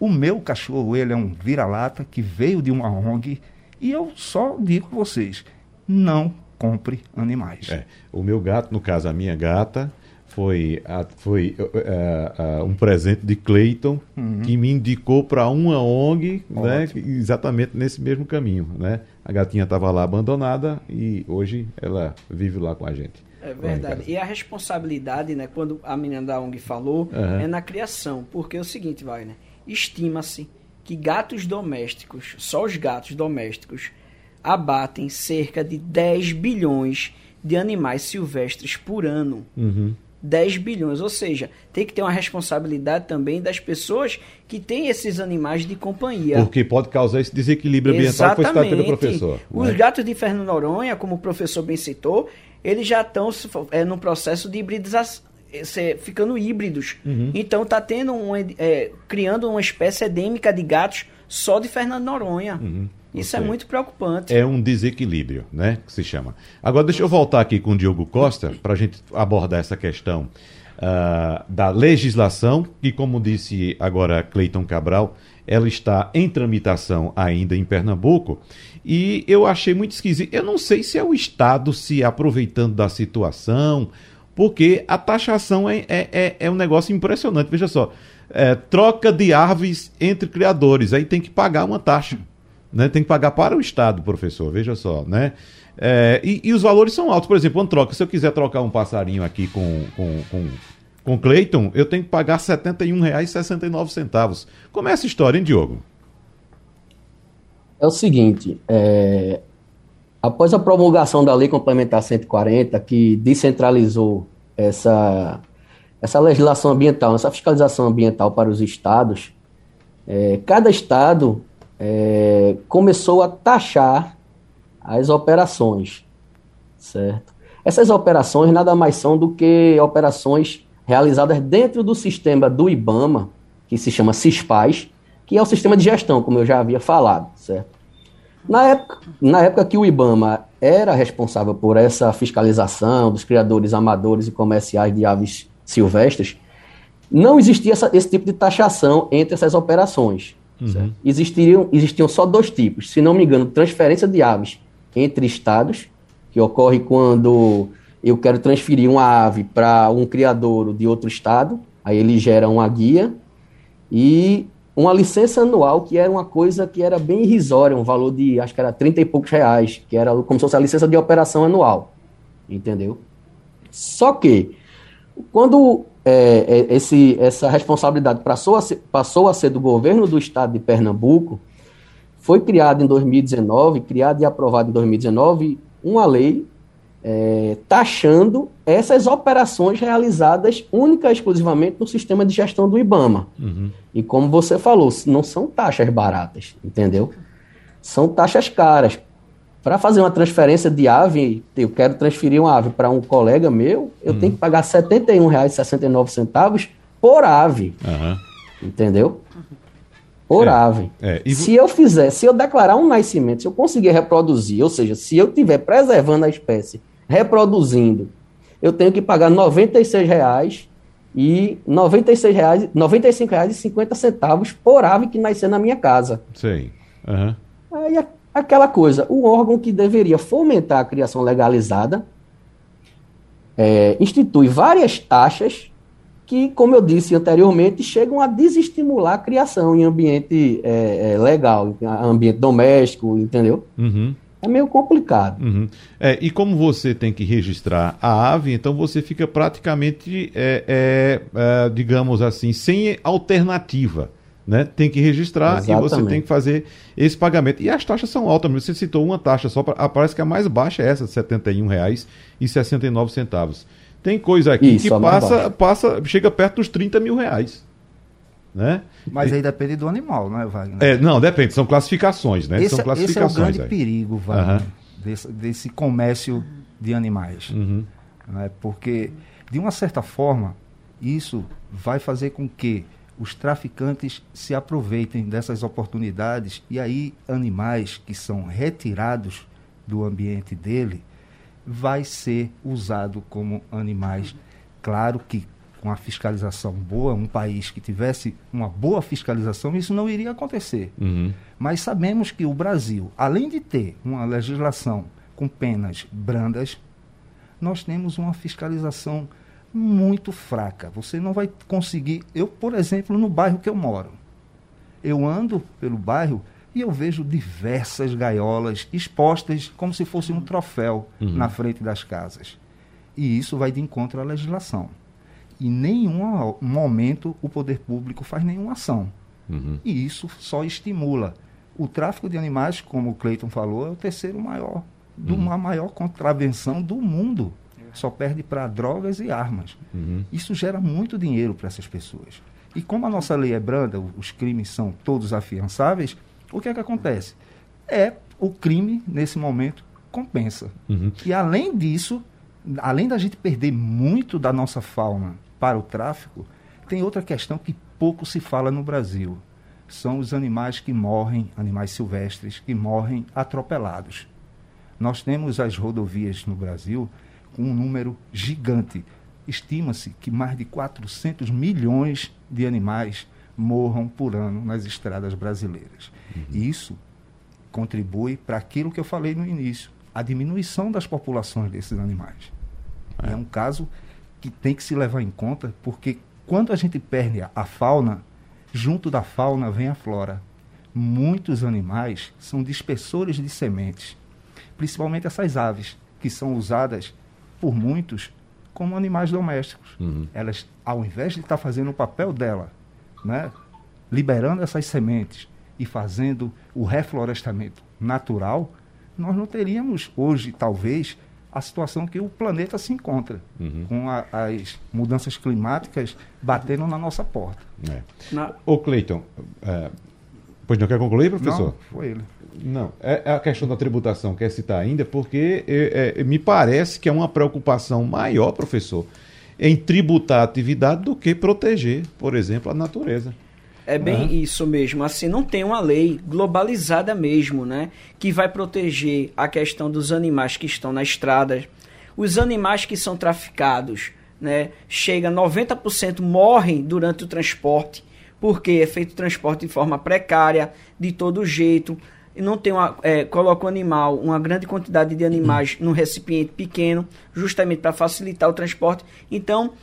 O meu cachorro, ele é um vira-lata que veio de uma ONG e eu só digo a vocês, não compre animais. É, o meu gato, no caso a minha gata, foi, a- foi eh, eh, um presente de Clayton que me indicou para uma ONG, né, exatamente nesse mesmo caminho, né? A gatinha estava lá abandonada e hoje ela vive lá com a gente. É verdade. E a responsabilidade, né, quando a menina da ONG falou, Aham. é na criação. Porque é o seguinte, vai, né? Estima-se que gatos domésticos, só os gatos domésticos, abatem cerca de 10 bilhões de animais silvestres por ano. Uhum. 10 bilhões, ou seja, tem que ter uma responsabilidade também das pessoas que têm esses animais de companhia. Porque pode causar esse desequilíbrio ambiental que foi citado pelo professor. Os né? gatos de Fernando Noronha, como o professor bem citou, eles já estão é, no processo de hibridização, é, ficando híbridos. Uhum. Então está tendo um, é, criando uma espécie endêmica de gatos só de Fernando Noronha. Isso é muito preocupante. É um desequilíbrio, né? Que se chama. Agora, deixa eu voltar aqui com o Diogo Costa para a gente abordar essa questão ah, da legislação, que, como disse agora Cleiton Cabral, ela está em tramitação ainda em Pernambuco. E eu achei muito esquisito. Eu não sei se é o Estado se aproveitando da situação, porque a taxação é, é, é, é um negócio impressionante. Veja só. É, troca de árvores entre criadores, aí tem que pagar uma taxa né? Tem que pagar para o Estado, professor, veja só, né? É, e, e os valores são altos. Por exemplo, uma troca. Se eu quiser trocar um passarinho aqui com, com, com, com Cleiton, eu tenho que pagar R$ 71,69. Como é essa história, hein, Diogo? É o seguinte, é, após a promulgação da Lei Complementar 140, que descentralizou essa, essa legislação ambiental, essa fiscalização ambiental para os estados, é, cada estado é, começou a taxar as operações, certo? Essas operações nada mais são do que operações realizadas dentro do sistema do IBAMA, que se chama CISPAS, que é o sistema de gestão, como eu já havia falado, certo? Na época, na época que o IBAMA era responsável por essa fiscalização dos criadores amadores e comerciais de aves silvestres, não existia essa- esse tipo de taxação entre essas operações. certo? Existiriam, existiam só dois tipos, se não me engano, transferência de aves entre estados, que ocorre quando eu quero transferir uma ave para um criadouro de outro estado, aí ele gera uma guia, e uma licença anual que era uma coisa que era bem irrisória, um valor de, acho que era 30 e poucos reais, que era como se fosse a licença de operação anual, entendeu? Só que, quando é, é, esse, essa responsabilidade passou a, ser, passou a ser do governo do estado de Pernambuco, foi criada em 2019, criada e aprovada em 2019, uma lei é, taxando essas operações realizadas única e exclusivamente no sistema de gestão do IBAMA. Uhum. E como você falou, não são taxas baratas, entendeu? São taxas caras. Para fazer uma transferência de ave, eu quero transferir uma ave para um colega meu, eu uhum. tenho que pagar R$ 71,69 por ave. Uhum. Entendeu? Por é, ave. É, e... Se eu fizer, se eu declarar um nascimento, se eu conseguir reproduzir, ou seja, se eu estiver preservando a espécie reproduzindo, eu tenho que pagar R$ 96,00 e R$ 96,00, 95 reais e 50 centavos por ave que nascer na minha casa. Sim. Uhum. Aí aquela coisa, o órgão que deveria fomentar a criação legalizada é, institui várias taxas que, como eu disse anteriormente, chegam a desestimular a criação em ambiente é, é, legal, ambiente doméstico, entendeu? Uhum. É meio complicado. Uhum. É, e como você tem que registrar a ave, então você fica praticamente, é, é, é digamos assim, sem alternativa. Né? Tem que registrar Exatamente. e você tem que fazer esse pagamento. E as taxas são altas. Você citou uma taxa só, pra, parece que a mais baixa é essa, R$ 71,69. Tem coisa aqui Isso, que passa, passa, chega perto dos 30 mil reais. Né? Mas aí depende do animal, não é, Wagner? É, não, depende, são classificações, né? Esse, são classificações. Esse é o grande aí. perigo, Wagner, uhum. desse, desse, comércio de animais. Uhum. Né? Porque, de uma certa forma, isso vai fazer com que os traficantes se aproveitem dessas oportunidades e aí animais que são retirados do ambiente dele vai ser usado como animais claro que com a fiscalização boa, um país que tivesse uma boa fiscalização, isso não iria acontecer. Uhum. Mas sabemos que o Brasil, além de ter uma legislação com penas brandas, nós temos uma fiscalização muito fraca. Você não vai conseguir. Eu, por exemplo, no bairro que eu moro, eu ando pelo bairro e eu vejo diversas gaiolas expostas como se fosse um troféu uhum. na frente das casas. E isso vai de encontro à legislação em nenhum momento o poder público faz nenhuma ação. Uhum. E isso só estimula. O tráfico de animais, como o Cleiton falou, é o terceiro maior, de uhum. uma maior contravenção do mundo. Só perde para drogas e armas. Uhum. Isso gera muito dinheiro para essas pessoas. E como a nossa lei é branda, os crimes são todos afiançáveis, o que é que acontece? É o crime, nesse momento, compensa. Uhum. E além disso, além da gente perder muito da nossa fauna para o tráfico, tem outra questão que pouco se fala no Brasil. São os animais que morrem, animais silvestres, que morrem atropelados. Nós temos as rodovias no Brasil com um número gigante. Estima-se que mais de 400 milhões de animais morram por ano nas estradas brasileiras. Uhum. E isso contribui para aquilo que eu falei no início, a diminuição das populações desses animais. É, é um caso que tem que se levar em conta, porque quando a gente perde a fauna, junto da fauna vem a flora. Muitos animais são dispersores de sementes, principalmente essas aves, que são usadas por muitos como animais domésticos. Uhum. Elas, ao invés de estar fazendo o papel dela, né, liberando essas sementes e fazendo o reflorestamento natural, nós não teríamos hoje, talvez, a situação que o planeta se encontra, uhum. com a, as mudanças climáticas batendo na nossa porta. É. Na... Ô, Cleiton, é, pois não quer concluir, professor? Não, foi ele. Não, é, é a questão da tributação, quer citar ainda, porque é, é, me parece que é uma preocupação maior, professor, em tributar a atividade do que proteger, por exemplo, a natureza. É bem uhum. isso mesmo. Assim, não tem uma lei globalizada mesmo, né? Que vai proteger a questão dos animais que estão na estrada. Os animais que são traficados, né? Chega 90% morrem durante o transporte, porque é feito transporte de forma precária, de todo jeito. E não tem uma, é, coloca o animal, uma grande quantidade de animais uhum. num recipiente pequeno, justamente para facilitar o transporte. Então,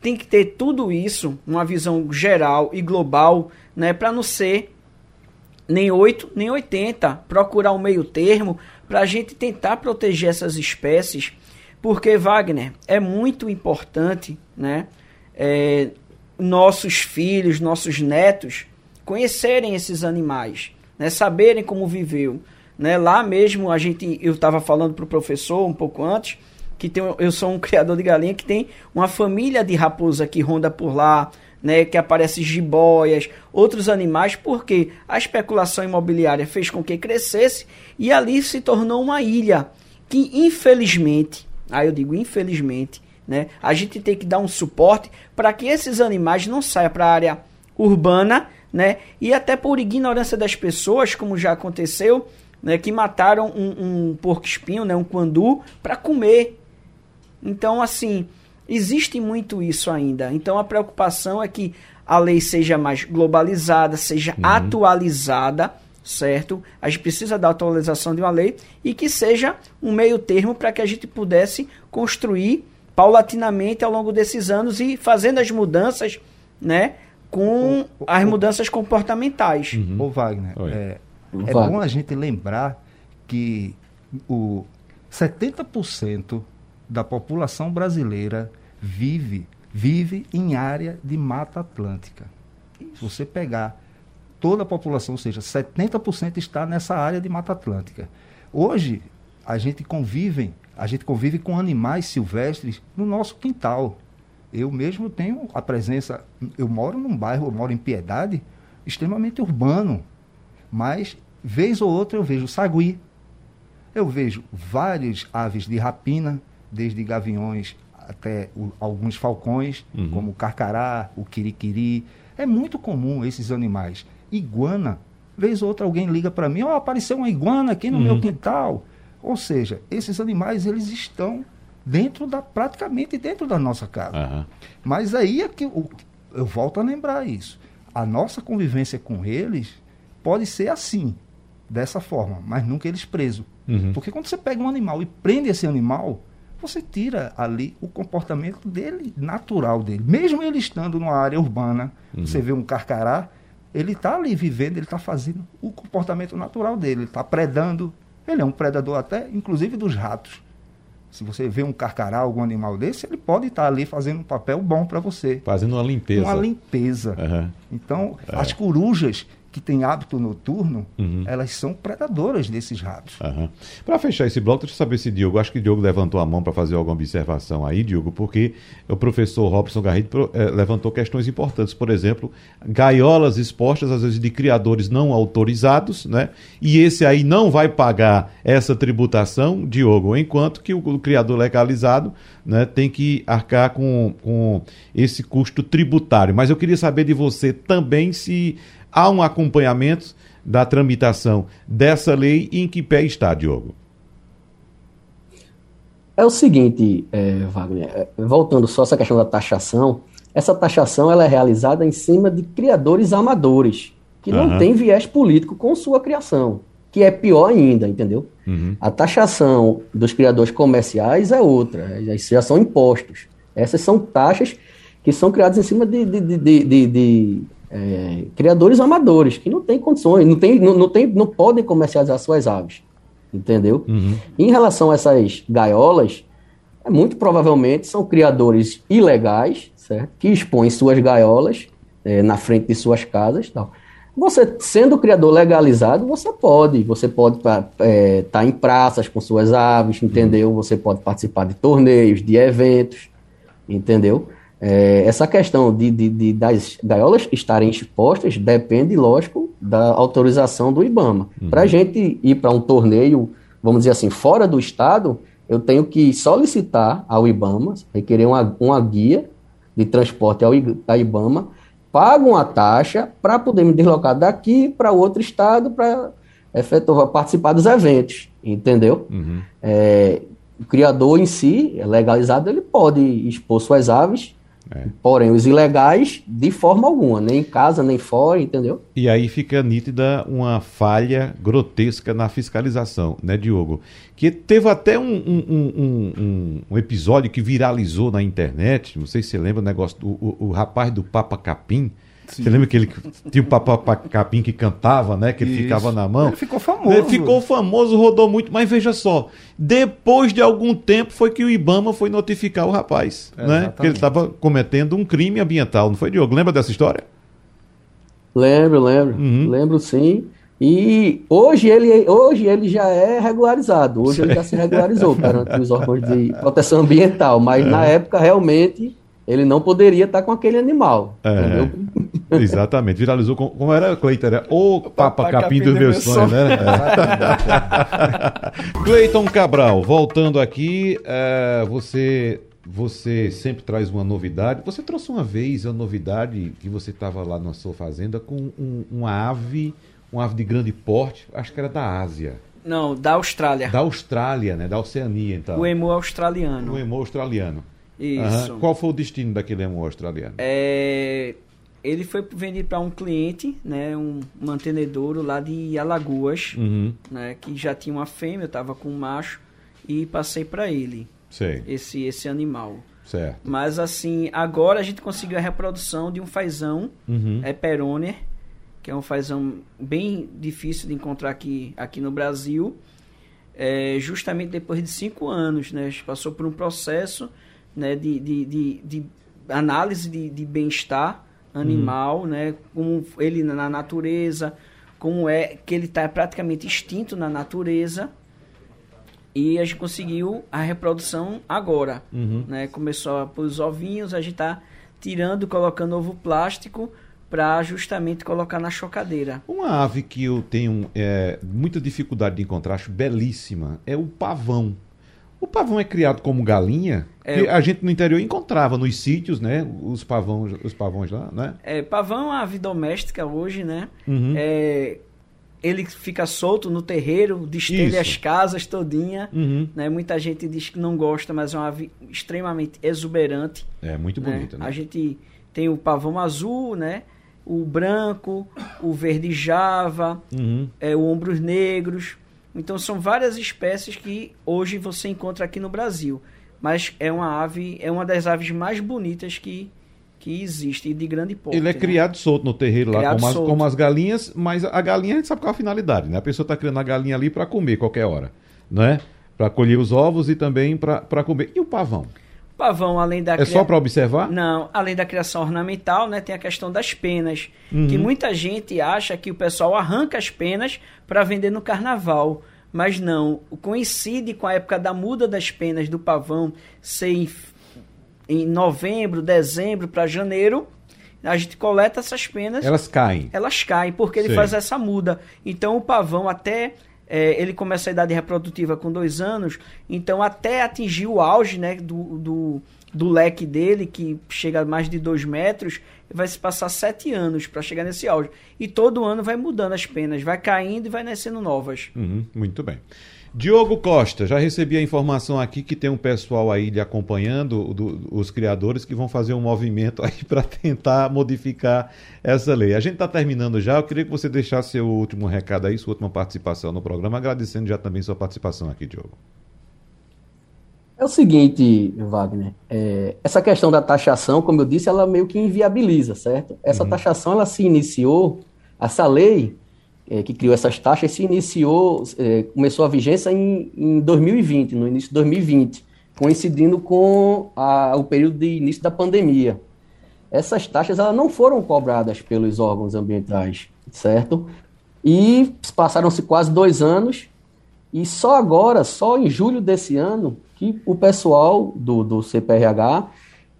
tem que ter tudo isso, uma visão geral e global, né, para não ser nem 8, nem 80, procurar um meio termo para a gente tentar proteger essas espécies, porque Wagner é muito importante, né, é, nossos filhos, nossos netos conhecerem esses animais, né, saberem como viveu, né, lá mesmo a gente, eu estava falando para o professor um pouco antes que tem, eu sou um criador de galinha que tem uma família de raposa que ronda por lá, né, que aparece jiboias, outros animais, porque a especulação imobiliária fez com que crescesse e ali se tornou uma ilha que infelizmente, aí eu digo infelizmente, né, a gente tem que dar um suporte para que esses animais não saiam para a área urbana, né, e até por ignorância das pessoas, como já aconteceu, né, que mataram um, um porco espinho, né, um quandu, para comer então, assim, existe muito isso ainda. Então, a preocupação é que a lei seja mais globalizada, seja uhum. atualizada, certo? A gente precisa da atualização de uma lei e que seja um meio termo para que a gente pudesse construir paulatinamente ao longo desses anos e fazendo as mudanças, né? Com o, o, as mudanças comportamentais. Uhum. Ô Wagner, é, é bom a gente lembrar que o 70% da população brasileira vive vive em área de mata atlântica. Se você pegar toda a população, ou seja, 70% está nessa área de mata atlântica. Hoje a gente convive, a gente convive com animais silvestres no nosso quintal. Eu mesmo tenho a presença, eu moro num bairro, eu moro em Piedade, extremamente urbano, mas vez ou outra eu vejo sagui, eu vejo várias aves de rapina, desde gaviões até o, alguns falcões, uhum. como o carcará, o quiriquiri. É muito comum esses animais. Iguana, vez ou outra alguém liga para mim, ó, oh, apareceu uma iguana aqui no uhum. meu quintal. Ou seja, esses animais eles estão dentro da praticamente dentro da nossa casa. Uhum. Mas aí é que eu, eu volto a lembrar isso. A nossa convivência com eles pode ser assim, dessa forma, mas nunca eles presos. Uhum. Porque quando você pega um animal e prende esse animal, você tira ali o comportamento dele, natural dele. Mesmo ele estando numa área urbana, uhum. você vê um carcará, ele está ali vivendo, ele está fazendo o comportamento natural dele, ele está predando. Ele é um predador até, inclusive, dos ratos. Se você vê um carcará, algum animal desse, ele pode estar tá ali fazendo um papel bom para você. Fazendo uma limpeza. Uma limpeza. Uhum. Então, é. as corujas, que têm hábito noturno, uhum. elas são predadoras desses ratos. Uhum. Para fechar esse bloco, deixa eu saber se Diogo, acho que Diogo levantou a mão para fazer alguma observação aí, Diogo, porque o professor Robson Garrido eh, levantou questões importantes, por exemplo, gaiolas expostas às vezes de criadores não autorizados, né? E esse aí não vai pagar essa tributação, Diogo, enquanto que o, o criador legalizado né, tem que arcar com, com esse custo tributário. Mas eu queria saber de você também se há um acompanhamento da tramitação dessa lei e em que pé está, Diogo? É o seguinte, é, Wagner, é, voltando só essa questão da taxação, essa taxação ela é realizada em cima de criadores amadores, que uhum. não tem viés político com sua criação, que é pior ainda, entendeu? Uhum. A taxação dos criadores comerciais é outra, isso já são impostos. Essas são taxas que são criadas em cima de, de, de, de é, criadores amadores que não têm condições, não, tem, não, não, tem, não podem comercializar suas aves, entendeu? Uhum. Em relação a essas gaiolas, é, muito provavelmente são criadores ilegais, certo? Que expõem suas gaiolas é, na frente de suas casas, tal. Você sendo criador legalizado, você pode, você pode estar é, tá em praças com suas aves, entendeu? Uhum. Você pode participar de torneios, de eventos, entendeu? É, essa questão de, de, de, das gaiolas estarem expostas depende, lógico, da autorização do IBAMA. Uhum. Para a gente ir para um torneio, vamos dizer assim, fora do estado, eu tenho que solicitar ao IBAMA, requerer uma, uma guia de transporte ao IBAMA, pago uma taxa para poder me deslocar daqui para outro estado para efetuar, participar dos eventos, entendeu? Uhum. É, o criador em si, legalizado, ele pode expor suas aves É. Porém, os ilegais, de forma alguma, nem em casa, nem fora, entendeu? E aí fica nítida uma falha grotesca na fiscalização, né, Diogo? Que teve até um, um, um, um episódio que viralizou na internet, não sei se você lembra o negócio do o, o rapaz do Papa Capim, Sim. Você lembra que ele tinha o Papá Capim que cantava, né? Que ele Isso. ficava na mão. Ele ficou famoso. Ele ficou famoso, rodou muito, mas veja só, depois de algum tempo foi que o Ibama foi notificar o rapaz, é, né? Que ele estava cometendo um crime ambiental, não foi, Diogo? Lembra dessa história? Lembro, lembro. Uhum. Lembro sim. E hoje ele, hoje ele já é regularizado, hoje ele já se regularizou perante os órgãos de proteção ambiental, mas é. na época realmente ele não poderia estar com aquele animal. É, exatamente. Viralizou com, como era, Cleiton? Era o Papa, Papa Capim dos meus sonhos, né? É. Cleiton Cabral, voltando aqui, é, você você sempre traz uma novidade. Você trouxe uma vez a novidade que você estava lá na sua fazenda com um, uma ave, uma ave de grande porte, acho que era da Ásia. Não, da Austrália. Da Austrália, né? Da Oceania, então. O emu australiano. O emu australiano. Isso. Uhum. Qual foi o destino daquele emu australiano? É, ele foi vendido para um cliente, né, um mantenedouro lá de Alagoas, uhum. né, que já tinha uma fêmea, eu estava com um macho e passei para ele. Sei. Esse esse animal. Certo. Mas assim, agora a gente conseguiu a reprodução de um fazão, uhum. é Peroner, que é um fazão bem difícil de encontrar aqui, aqui no Brasil. É, justamente depois de cinco anos, né? A gente passou por um processo né, de, de, de, de análise de, de bem-estar animal, uhum. né, como ele na natureza, como é que ele está praticamente extinto na natureza. E a gente conseguiu a reprodução agora. Uhum. Né? Começou a pôr os ovinhos, a gente está tirando, colocando ovo plástico para justamente colocar na chocadeira. Uma ave que eu tenho é, muita dificuldade de encontrar, acho belíssima, é o pavão. O pavão é criado como galinha? É, a gente no interior encontrava nos sítios, né? Os pavões, os pavões lá, né? É, pavão é uma ave doméstica hoje, né? Uhum. É, ele fica solto no terreiro, destelha as casas todinha, uhum. né? Muita gente diz que não gosta, mas é uma ave extremamente exuberante. É, muito né? bonita, né? A gente tem o pavão azul, né? O branco, o verde java, uhum. é, o ombros negros. Então são várias espécies que hoje você encontra aqui no Brasil. Mas é uma ave, é uma das aves mais bonitas que, que existe, de grande porte. Ele é né? criado solto no terreiro lá, como as, como as, galinhas, mas a galinha a gente sabe qual é a finalidade, né? A pessoa está criando a galinha ali para comer qualquer hora, né? Para colher os ovos e também para comer. E o pavão? Pavão, além da É cria... só para observar? Não, além da criação ornamental, né, tem a questão das penas, uhum. que muita gente acha que o pessoal arranca as penas para vender no carnaval, mas não, coincide com a época da muda das penas do pavão, ser em, em novembro, dezembro para janeiro, a gente coleta essas penas. Elas caem. Elas caem, porque ele Sim. faz essa muda. Então o pavão até é, ele começa a idade reprodutiva com dois anos, então até atingir o auge né, do, do, do leque dele, que chega a mais de dois metros, vai se passar sete anos para chegar nesse auge. E todo ano vai mudando as penas, vai caindo e vai nascendo novas. Uhum, muito bem. Diogo Costa, já recebi a informação aqui que tem um pessoal aí lhe acompanhando, do, os criadores, que vão fazer um movimento aí para tentar modificar essa lei. A gente está terminando já, eu queria que você deixasse seu último recado aí, sua última participação no programa, agradecendo já também sua participação aqui, Diogo. É o seguinte, Wagner, é, essa questão da taxação, como eu disse, ela meio que inviabiliza, certo? Essa uhum. taxação, ela se iniciou, essa lei é, que criou essas taxas se iniciou, é, começou a vigência em, em 2020, no início de 2020, coincidindo com a, o período de início da pandemia. Essas taxas elas não foram cobradas pelos órgãos ambientais, certo? E passaram-se quase dois anos, e só agora, só em julho desse ano, que o pessoal do, do CPRH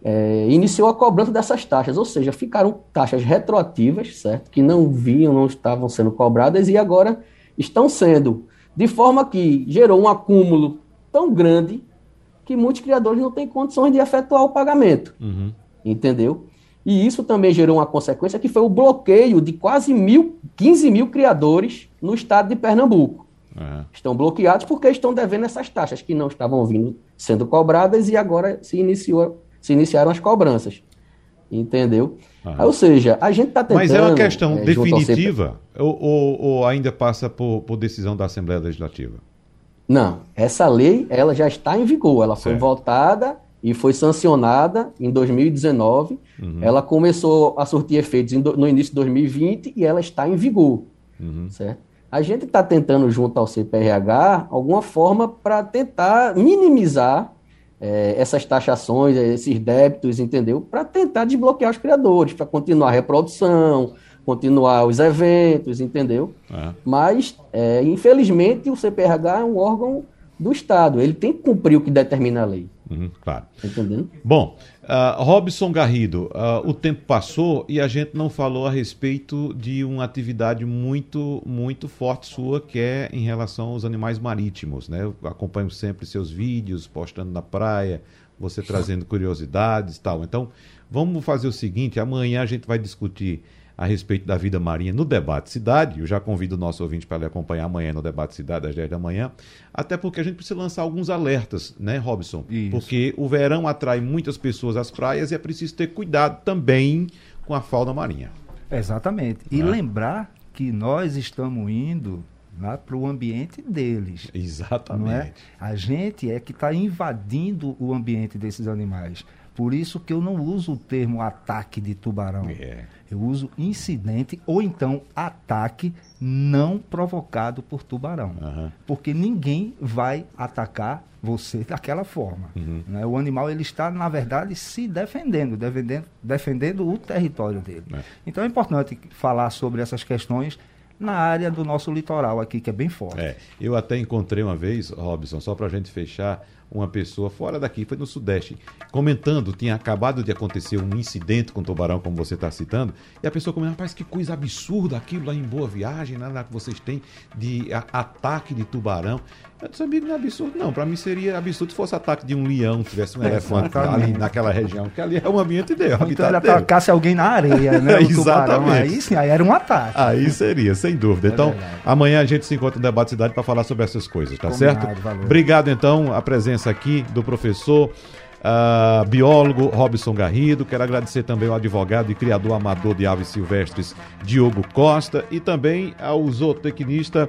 é, iniciou a cobrança dessas taxas, ou seja, ficaram taxas retroativas, certo? Que não vinham, não estavam sendo cobradas e agora estão sendo, de forma que gerou um acúmulo tão grande que muitos criadores não têm condições de efetuar o pagamento, uhum. entendeu? E isso também gerou uma consequência que foi o bloqueio de quase mil, 15 mil criadores no estado de Pernambuco. Uhum. Estão bloqueados porque estão devendo essas taxas que não estavam vindo sendo cobradas e agora se iniciou se iniciaram as cobranças. Entendeu? Ah. Ou seja, a gente está tentando. Mas é uma questão é, definitiva ou, ou, ou, ainda passa por, por, decisão da Assembleia Legislativa? Não, essa lei ela já está em vigor. Ela foi certo. votada e foi sancionada em 2019. Uhum. Ela começou a surtir efeitos no início de 2020 e ela está em vigor. Uhum. Certo? A gente está tentando, junto ao CPRH, alguma forma para tentar minimizar é, essas taxações, esses débitos, entendeu? Para tentar desbloquear os criadores, para continuar a reprodução, continuar os eventos, entendeu? É. Mas, é, infelizmente, o CPRH é um órgão do Estado. Ele tem que cumprir o que determina a lei. Uhum, claro. Tá entendendo? Bom, uh, Robson Garrido, uh, o tempo passou e a gente não falou a respeito de uma atividade muito, muito forte sua, que é em relação aos animais marítimos. Né? Eu acompanho sempre seus vídeos, postando na praia, você trazendo curiosidades e tal. Então, vamos fazer o seguinte: amanhã a gente vai discutir a respeito da vida marinha no Debate Cidade. Eu já convido o nosso ouvinte para lhe acompanhar amanhã no Debate Cidade, às 10 da manhã. Até porque a gente precisa lançar alguns alertas, né, Robson? Isso. Porque o verão atrai muitas pessoas às praias e é preciso ter cuidado também com a fauna marinha. Exatamente. E é? lembrar que nós estamos indo lá para o ambiente deles. Exatamente. É? A gente é que está invadindo o ambiente desses animais. Por isso que eu não uso o termo ataque de tubarão. É. Eu uso incidente ou então ataque não provocado por tubarão. Uhum. Porque ninguém vai atacar você daquela forma. Uhum. Né? O animal ele está, na verdade, se defendendo, defendendo, defendendo o território dele. É. Então é importante falar sobre essas questões na área do nosso litoral aqui, que é bem forte. É. Eu até encontrei uma vez, Robson, só para a gente fechar, uma pessoa fora daqui, foi no Sudeste, comentando, tinha acabado de acontecer um incidente com o tubarão, como você está citando, e a pessoa comentando, rapaz, que coisa absurda aquilo lá em Boa Viagem, lá que vocês têm de a, ataque de tubarão. Eu disse, amigo, não é absurdo, não. Para mim seria absurdo se fosse ataque de um leão, tivesse um é, elefante ali naquela região, porque ali é um ambiente dele. É então ele atacasse alguém na areia, né? Exatamente. Aí sim, aí era um ataque. Aí seria, sem dúvida. É então, verdade. amanhã a gente se encontra no Debate Cidade para falar sobre essas coisas, tá Combinado, certo? Valeu. Obrigado, então, a presença aqui do professor. Uh, biólogo Robson Garrido. Quero agradecer também ao advogado e criador amador de aves silvestres Diogo Costa e também ao zootecnista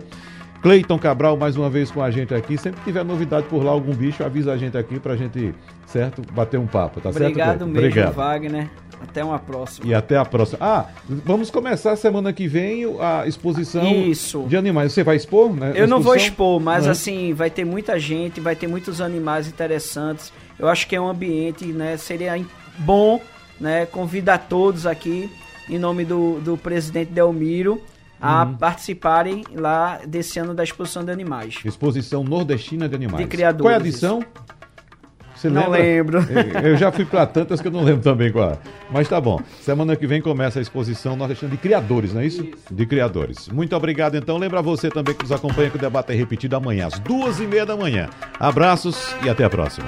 Cleiton Cabral, mais uma vez com a gente aqui. Sempre que tiver novidade por lá, algum bicho, avisa a gente aqui pra gente, certo? Bater um papo, tá Obrigado certo? Mesmo, Obrigado Wagner. Até uma próxima. E até a próxima. Ah, vamos começar semana que vem a exposição Isso. de animais. Você vai expor, né? Eu não vou expor, mas uhum. assim, vai ter muita gente, vai ter muitos animais interessantes. Eu acho que é um ambiente, né? Seria bom, né? Convidar todos aqui, em nome do, do presidente Delmiro, a uhum. participarem lá desse ano da exposição de animais. Exposição nordestina de animais. De criadores. Qual é a edição? Você não lembra? lembro. Eu já fui para tantas que eu não lembro também qual. É. Mas tá bom. Semana que vem começa a exposição nordestina de criadores, não é isso? isso? De criadores. Muito obrigado, então. Lembra você também que nos acompanha que o debate é repetido amanhã, às duas e meia da manhã. Abraços e até a próxima.